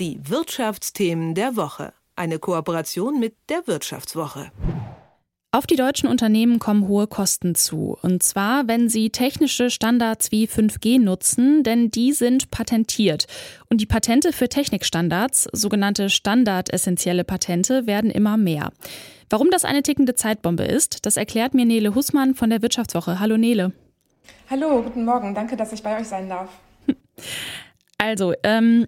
Die Wirtschaftsthemen der Woche. Eine Kooperation mit der Wirtschaftswoche. Auf die deutschen Unternehmen kommen hohe Kosten zu. Und zwar, wenn sie technische Standards wie 5G nutzen, denn die sind patentiert. Und die Patente für Technikstandards, sogenannte standardessentielle Patente, werden immer mehr. Warum das eine tickende Zeitbombe ist, das erklärt mir Nele Hussmann von der Wirtschaftswoche. Hallo Nele. Hallo, guten Morgen. Danke, dass ich bei euch sein darf. Also, ähm,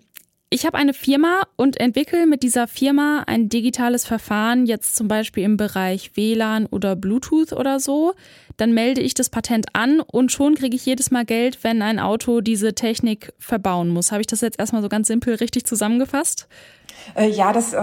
ich habe eine Firma und entwickle mit dieser Firma ein digitales Verfahren, jetzt zum Beispiel im Bereich WLAN oder Bluetooth oder so. Dann melde ich das Patent an und schon kriege ich jedes Mal Geld, wenn ein Auto diese Technik verbauen muss. Habe ich das jetzt erstmal so ganz simpel richtig zusammengefasst? Äh, ja, das äh,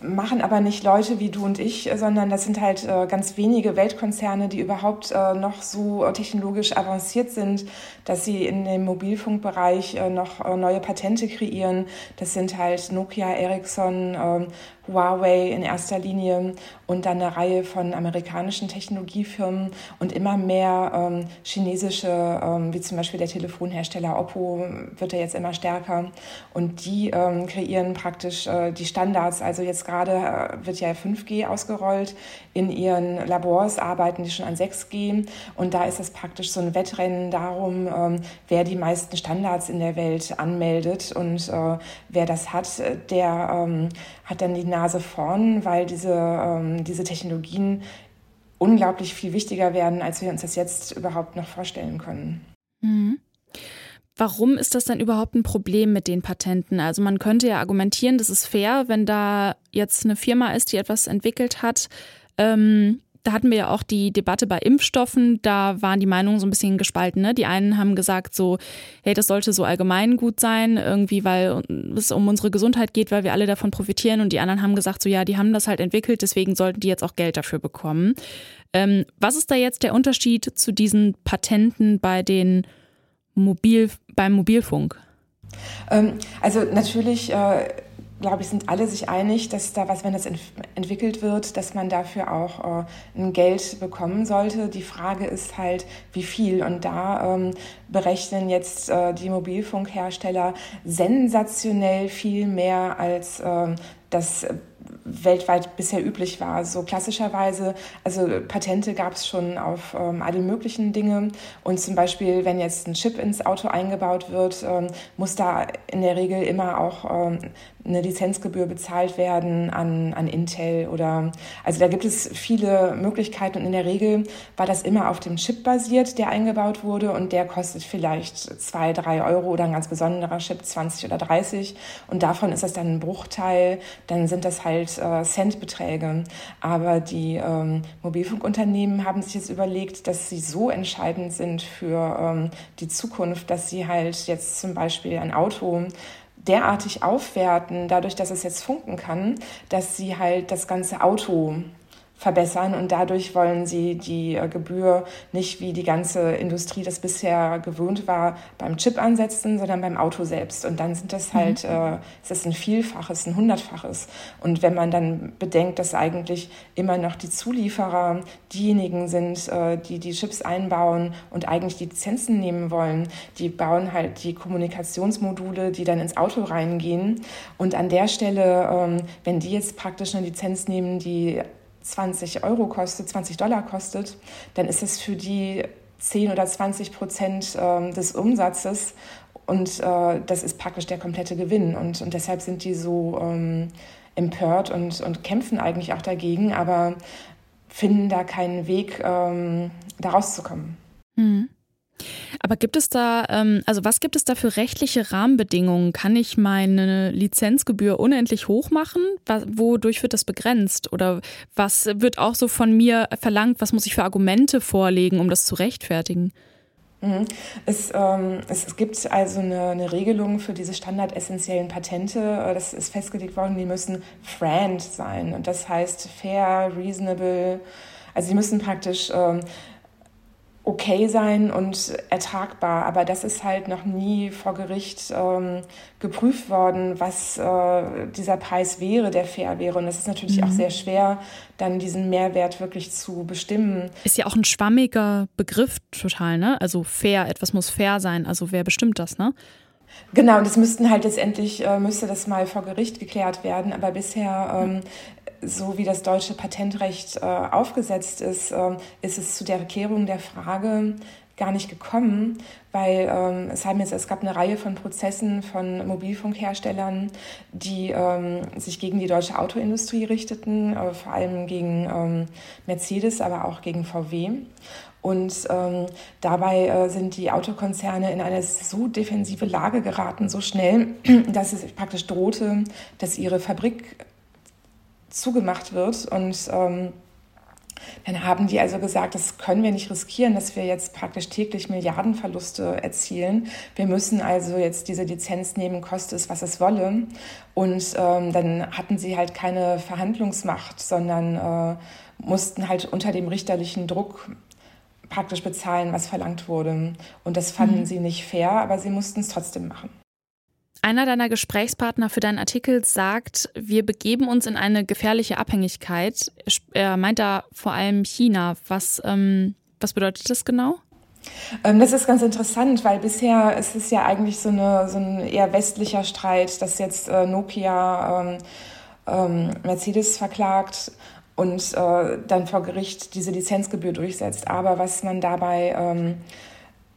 machen aber nicht Leute wie du und ich, sondern das sind halt äh, ganz wenige Weltkonzerne, die überhaupt äh, noch so technologisch avanciert sind, dass sie in dem Mobilfunkbereich äh, noch äh, neue Patente kreieren. Das sind halt Nokia, Ericsson, ähm, Huawei in erster Linie und dann eine Reihe von amerikanischen Technologiefirmen und immer mehr ähm, chinesische, ähm, wie zum Beispiel der Telefonhersteller Oppo, wird ja jetzt immer stärker. Und die ähm, kreieren praktisch äh, die Standards. Also jetzt gerade äh, wird ja 5G ausgerollt. In ihren Labors arbeiten die schon an 6G. Und da ist es praktisch so ein Wettrennen darum, ähm, wer die meisten Standards in der Welt anmeldet. Und äh, wer das hat, der ähm, hat dann die Nase vorn, weil diese, ähm, diese Technologien unglaublich viel wichtiger werden, als wir uns das jetzt überhaupt noch vorstellen können. Mhm. Warum ist das denn überhaupt ein Problem mit den Patenten? Also man könnte ja argumentieren, das ist fair, wenn da jetzt eine Firma ist, die etwas entwickelt hat, ähm, da hatten wir ja auch die Debatte bei Impfstoffen, da waren die Meinungen so ein bisschen gespalten. Ne? Die einen haben gesagt so, hey, das sollte so allgemein gut sein, irgendwie, weil es um unsere Gesundheit geht, weil wir alle davon profitieren. Und die anderen haben gesagt so, ja, die haben das halt entwickelt, deswegen sollten die jetzt auch Geld dafür bekommen. Ähm, was ist da jetzt der Unterschied zu diesen Patenten bei den Mobil, beim Mobilfunk? Ähm, also natürlich äh glaube ich, sind alle sich einig, dass da was, wenn das ent entwickelt wird, dass man dafür auch äh, ein Geld bekommen sollte. Die Frage ist halt, wie viel. Und da ähm, berechnen jetzt äh, die Mobilfunkhersteller sensationell viel mehr als äh, das weltweit bisher üblich war. So klassischerweise, also Patente gab es schon auf ähm, alle möglichen Dinge. Und zum Beispiel, wenn jetzt ein Chip ins Auto eingebaut wird, ähm, muss da in der Regel immer auch ähm, eine Lizenzgebühr bezahlt werden an, an Intel oder also da gibt es viele Möglichkeiten und in der Regel war das immer auf dem Chip basiert, der eingebaut wurde und der kostet vielleicht zwei, drei Euro oder ein ganz besonderer Chip 20 oder 30 und davon ist das dann ein Bruchteil, dann sind das halt äh, Centbeträge. Aber die ähm, Mobilfunkunternehmen haben sich jetzt überlegt, dass sie so entscheidend sind für ähm, die Zukunft, dass sie halt jetzt zum Beispiel ein Auto derartig aufwerten, dadurch, dass es jetzt funken kann, dass sie halt das ganze Auto verbessern und dadurch wollen sie die äh, Gebühr nicht wie die ganze Industrie das bisher gewöhnt war beim Chip ansetzen, sondern beim Auto selbst. Und dann sind das halt mhm. äh, ist das ein Vielfaches, ein Hundertfaches. Und wenn man dann bedenkt, dass eigentlich immer noch die Zulieferer diejenigen sind, äh, die die Chips einbauen und eigentlich die Lizenzen nehmen wollen, die bauen halt die Kommunikationsmodule, die dann ins Auto reingehen. Und an der Stelle, ähm, wenn die jetzt praktisch eine Lizenz nehmen, die 20 Euro kostet, 20 Dollar kostet, dann ist es für die 10 oder 20 Prozent äh, des Umsatzes und äh, das ist praktisch der komplette Gewinn. Und, und deshalb sind die so ähm, empört und, und kämpfen eigentlich auch dagegen, aber finden da keinen Weg, ähm, da rauszukommen. Mhm. Aber gibt es da, ähm, also was gibt es da für rechtliche Rahmenbedingungen? Kann ich meine Lizenzgebühr unendlich hoch machen? Wodurch wird das begrenzt? Oder was wird auch so von mir verlangt? Was muss ich für Argumente vorlegen, um das zu rechtfertigen? Mhm. Es, ähm, es, gibt also eine, eine, Regelung für diese standardessentiellen Patente. Äh, das ist festgelegt worden, die müssen FRAND sein. Und das heißt fair, reasonable. Also die müssen praktisch ähm, okay sein und ertragbar. Aber das ist halt noch nie vor Gericht ähm, geprüft worden, was äh, dieser Preis wäre, der fair wäre. Und es ist natürlich mhm. auch sehr schwer, dann diesen Mehrwert wirklich zu bestimmen. Ist ja auch ein schwammiger Begriff total, ne? Also fair, etwas muss fair sein. Also wer bestimmt das, ne? Genau, und das müssten halt letztendlich, äh, müsste das mal vor Gericht geklärt werden. Aber bisher, ähm, so wie das deutsche Patentrecht äh, aufgesetzt ist, äh, ist es zu der Erklärung der Frage gar nicht gekommen, weil ähm, es haben jetzt, es gab eine Reihe von Prozessen von Mobilfunkherstellern, die ähm, sich gegen die deutsche Autoindustrie richteten, äh, vor allem gegen ähm, Mercedes, aber auch gegen VW. Und ähm, dabei äh, sind die Autokonzerne in eine so defensive Lage geraten, so schnell, dass es praktisch drohte, dass ihre Fabrik zugemacht wird. Und ähm, dann haben die also gesagt, das können wir nicht riskieren, dass wir jetzt praktisch täglich Milliardenverluste erzielen. Wir müssen also jetzt diese Lizenz nehmen, koste es, was es wolle. Und ähm, dann hatten sie halt keine Verhandlungsmacht, sondern äh, mussten halt unter dem richterlichen Druck praktisch bezahlen, was verlangt wurde. Und das fanden mhm. sie nicht fair, aber sie mussten es trotzdem machen. Einer deiner Gesprächspartner für deinen Artikel sagt, wir begeben uns in eine gefährliche Abhängigkeit. Er meint da vor allem China. Was, ähm, was bedeutet das genau? Ähm, das ist ganz interessant, weil bisher ist es ja eigentlich so, eine, so ein eher westlicher Streit, dass jetzt äh, Nokia ähm, ähm, Mercedes verklagt und äh, dann vor Gericht diese Lizenzgebühr durchsetzt. Aber was man dabei ähm,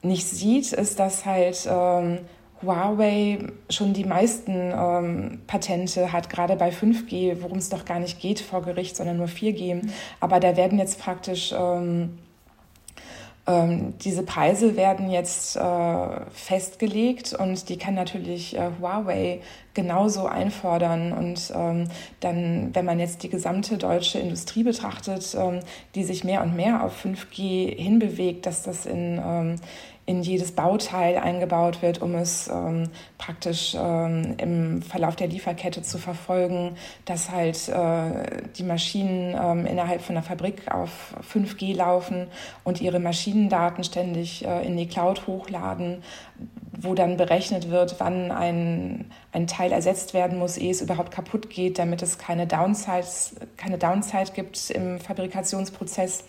nicht sieht, ist, dass halt ähm, Huawei schon die meisten ähm, Patente hat, gerade bei 5G, worum es doch gar nicht geht vor Gericht, sondern nur 4G. Aber da werden jetzt praktisch ähm, ähm, diese Preise werden jetzt äh, festgelegt und die kann natürlich äh, Huawei genauso einfordern. Und ähm, dann, wenn man jetzt die gesamte deutsche Industrie betrachtet, ähm, die sich mehr und mehr auf 5G hinbewegt, dass das in, ähm, in jedes Bauteil eingebaut wird, um es ähm, praktisch ähm, im Verlauf der Lieferkette zu verfolgen, dass halt äh, die Maschinen ähm, innerhalb von der Fabrik auf 5G laufen und ihre Maschinendaten ständig äh, in die Cloud hochladen, wo dann berechnet wird, wann ein, ein Teil ersetzt werden muss, ehe es überhaupt kaputt geht, damit es keine Downside, keine Downside gibt im Fabrikationsprozess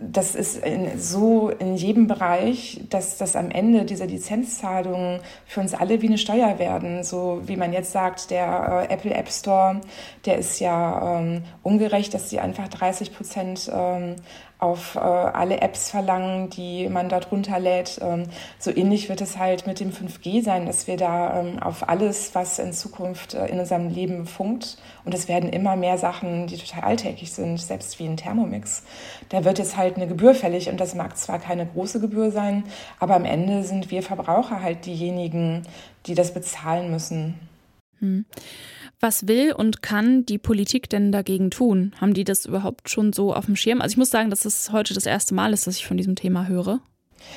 das ist in, so in jedem Bereich, dass das am Ende diese Lizenzzahlungen für uns alle wie eine Steuer werden. So wie man jetzt sagt, der äh, Apple App Store, der ist ja ähm, ungerecht, dass sie einfach 30 Prozent ähm, auf äh, alle Apps verlangen, die man dort runterlädt. Ähm, so ähnlich wird es halt mit dem 5G sein, dass wir da ähm, auf alles, was in Zukunft äh, in unserem Leben funkt, und es werden immer mehr Sachen, die total alltäglich sind, selbst wie ein Thermomix, da wird jetzt halt eine Gebühr fällig und das mag zwar keine große Gebühr sein, aber am Ende sind wir Verbraucher halt diejenigen, die das bezahlen müssen. Hm. Was will und kann die Politik denn dagegen tun? Haben die das überhaupt schon so auf dem Schirm? Also ich muss sagen, dass es heute das erste Mal ist, dass ich von diesem Thema höre.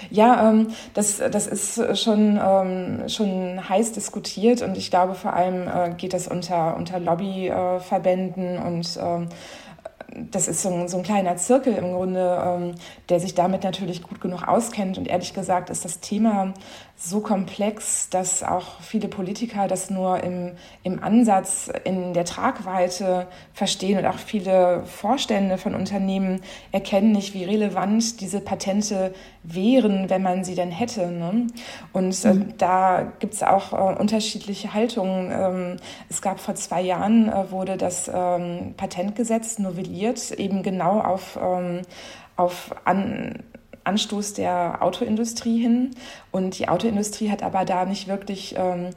Ja, ähm, das, das ist schon, ähm, schon heiß diskutiert und ich glaube vor allem äh, geht das unter, unter Lobbyverbänden und ähm, das ist so ein, so ein kleiner Zirkel im Grunde, ähm, der sich damit natürlich gut genug auskennt. Und ehrlich gesagt ist das Thema so komplex, dass auch viele Politiker das nur im, im Ansatz, in der Tragweite verstehen und auch viele Vorstände von Unternehmen erkennen nicht, wie relevant diese Patente wären, wenn man sie denn hätte. Ne? Und äh, mhm. da gibt es auch äh, unterschiedliche Haltungen. Ähm, es gab vor zwei Jahren, äh, wurde das ähm, Patentgesetz novelliert, eben genau auf, ähm, auf an, Anstoß der Autoindustrie hin. Und die Autoindustrie hat aber da nicht wirklich ähm,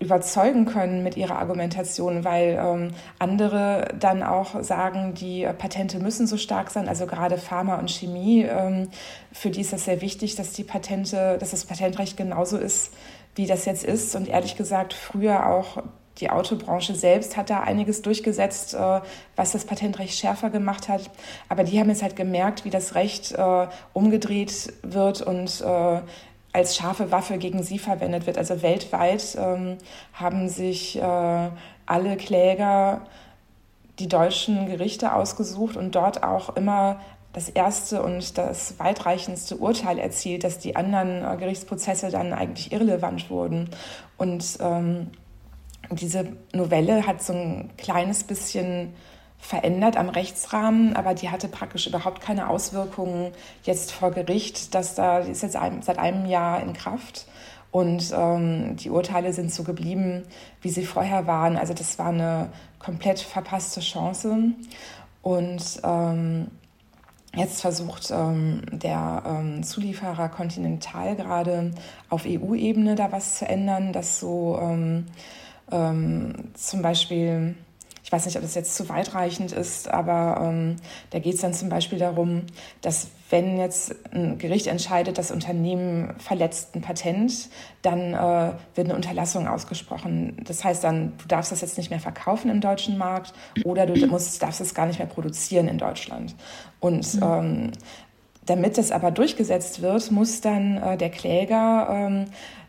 überzeugen können mit ihrer Argumentation, weil ähm, andere dann auch sagen, die Patente müssen so stark sein, also gerade Pharma und Chemie, ähm, für die ist das sehr wichtig, dass die Patente, dass das Patentrecht genauso ist, wie das jetzt ist. Und ehrlich gesagt, früher auch die Autobranche selbst hat da einiges durchgesetzt, äh, was das Patentrecht schärfer gemacht hat. Aber die haben jetzt halt gemerkt, wie das Recht äh, umgedreht wird und äh, als scharfe Waffe gegen sie verwendet wird. Also weltweit ähm, haben sich alle Kläger die deutschen Gerichte ausgesucht und dort auch immer das erste und das weitreichendste Urteil erzielt, dass die anderen Gerichtsprozesse dann eigentlich irrelevant wurden. Und ähm, diese Novelle hat so ein kleines bisschen verändert am Rechtsrahmen, aber die hatte praktisch überhaupt keine Auswirkungen jetzt vor Gericht, dass da die ist jetzt seit einem Jahr in Kraft Und ähm, die Urteile sind so geblieben, wie sie vorher waren. Also das war eine komplett verpasste Chance. Und ähm, Jetzt versucht ähm, der ähm, Zulieferer Continental gerade auf EU-Ebene da was zu ändern, dass so ähm, ähm zum Beispiel ich weiß nicht, ob das jetzt zu weitreichend ist, aber ähm, da geht es dann zum Beispiel darum, dass wenn jetzt ein Gericht entscheidet, das Unternehmen verletzt ein Patent, dann äh, wird eine Unterlassung ausgesprochen. Das heißt dann, du darfst das jetzt nicht mehr verkaufen im deutschen Markt oder du musst, darfst es gar nicht mehr produzieren in Deutschland. Und mhm. ähm, damit das aber durchgesetzt wird, muss dann äh, der Kläger ähm,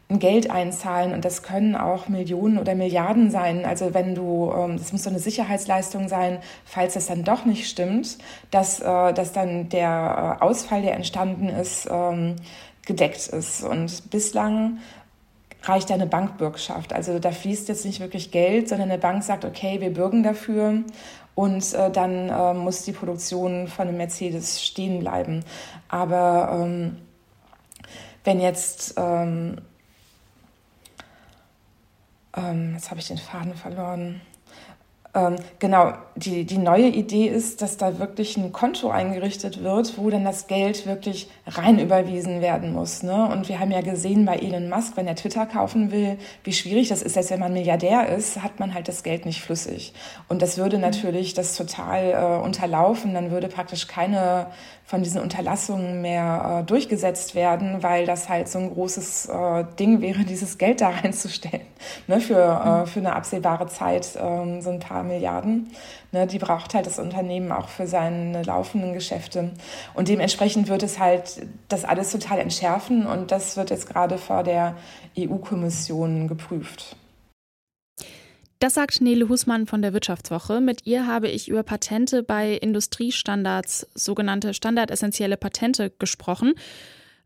Geld einzahlen und das können auch Millionen oder Milliarden sein. Also wenn du, ähm, das muss so eine Sicherheitsleistung sein, falls das dann doch nicht stimmt, dass, äh, dass dann der äh, Ausfall, der entstanden ist, ähm, gedeckt ist. Und bislang reicht eine Bankbürgschaft. Also da fließt jetzt nicht wirklich Geld, sondern eine Bank sagt, okay, wir bürgen dafür und äh, dann muss die Produktion von einem Mercedes stehen bleiben. Aber ähm, wenn jetzt ähm, jetzt habe ich den Faden verloren. Ähm, genau, die, die neue Idee ist, dass da wirklich ein Konto eingerichtet wird, wo dann das Geld wirklich rein überwiesen werden muss. Ne? Und wir haben ja gesehen bei Elon Musk, wenn er Twitter kaufen will, wie schwierig das ist. Selbst wenn man Milliardär ist, hat man halt das Geld nicht flüssig. Und das würde natürlich das total äh, unterlaufen. Dann würde praktisch keine von diesen Unterlassungen mehr äh, durchgesetzt werden, weil das halt so ein großes äh, Ding wäre, dieses Geld da reinzustellen ne, für, äh, mhm. für eine absehbare Zeit, ähm, so ein paar Milliarden. Ne, die braucht halt das Unternehmen auch für seine laufenden Geschäfte. Und dementsprechend wird es halt das alles total entschärfen und das wird jetzt gerade vor der EU-Kommission geprüft. Das sagt Nele Husmann von der Wirtschaftswoche. Mit ihr habe ich über Patente bei Industriestandards, sogenannte standardessentielle Patente, gesprochen.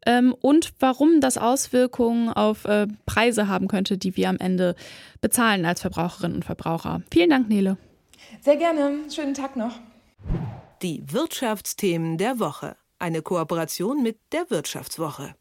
Ähm, und warum das Auswirkungen auf äh, Preise haben könnte, die wir am Ende bezahlen als Verbraucherinnen und Verbraucher. Vielen Dank, Nele. Sehr gerne. Schönen Tag noch. Die Wirtschaftsthemen der Woche. Eine Kooperation mit der Wirtschaftswoche.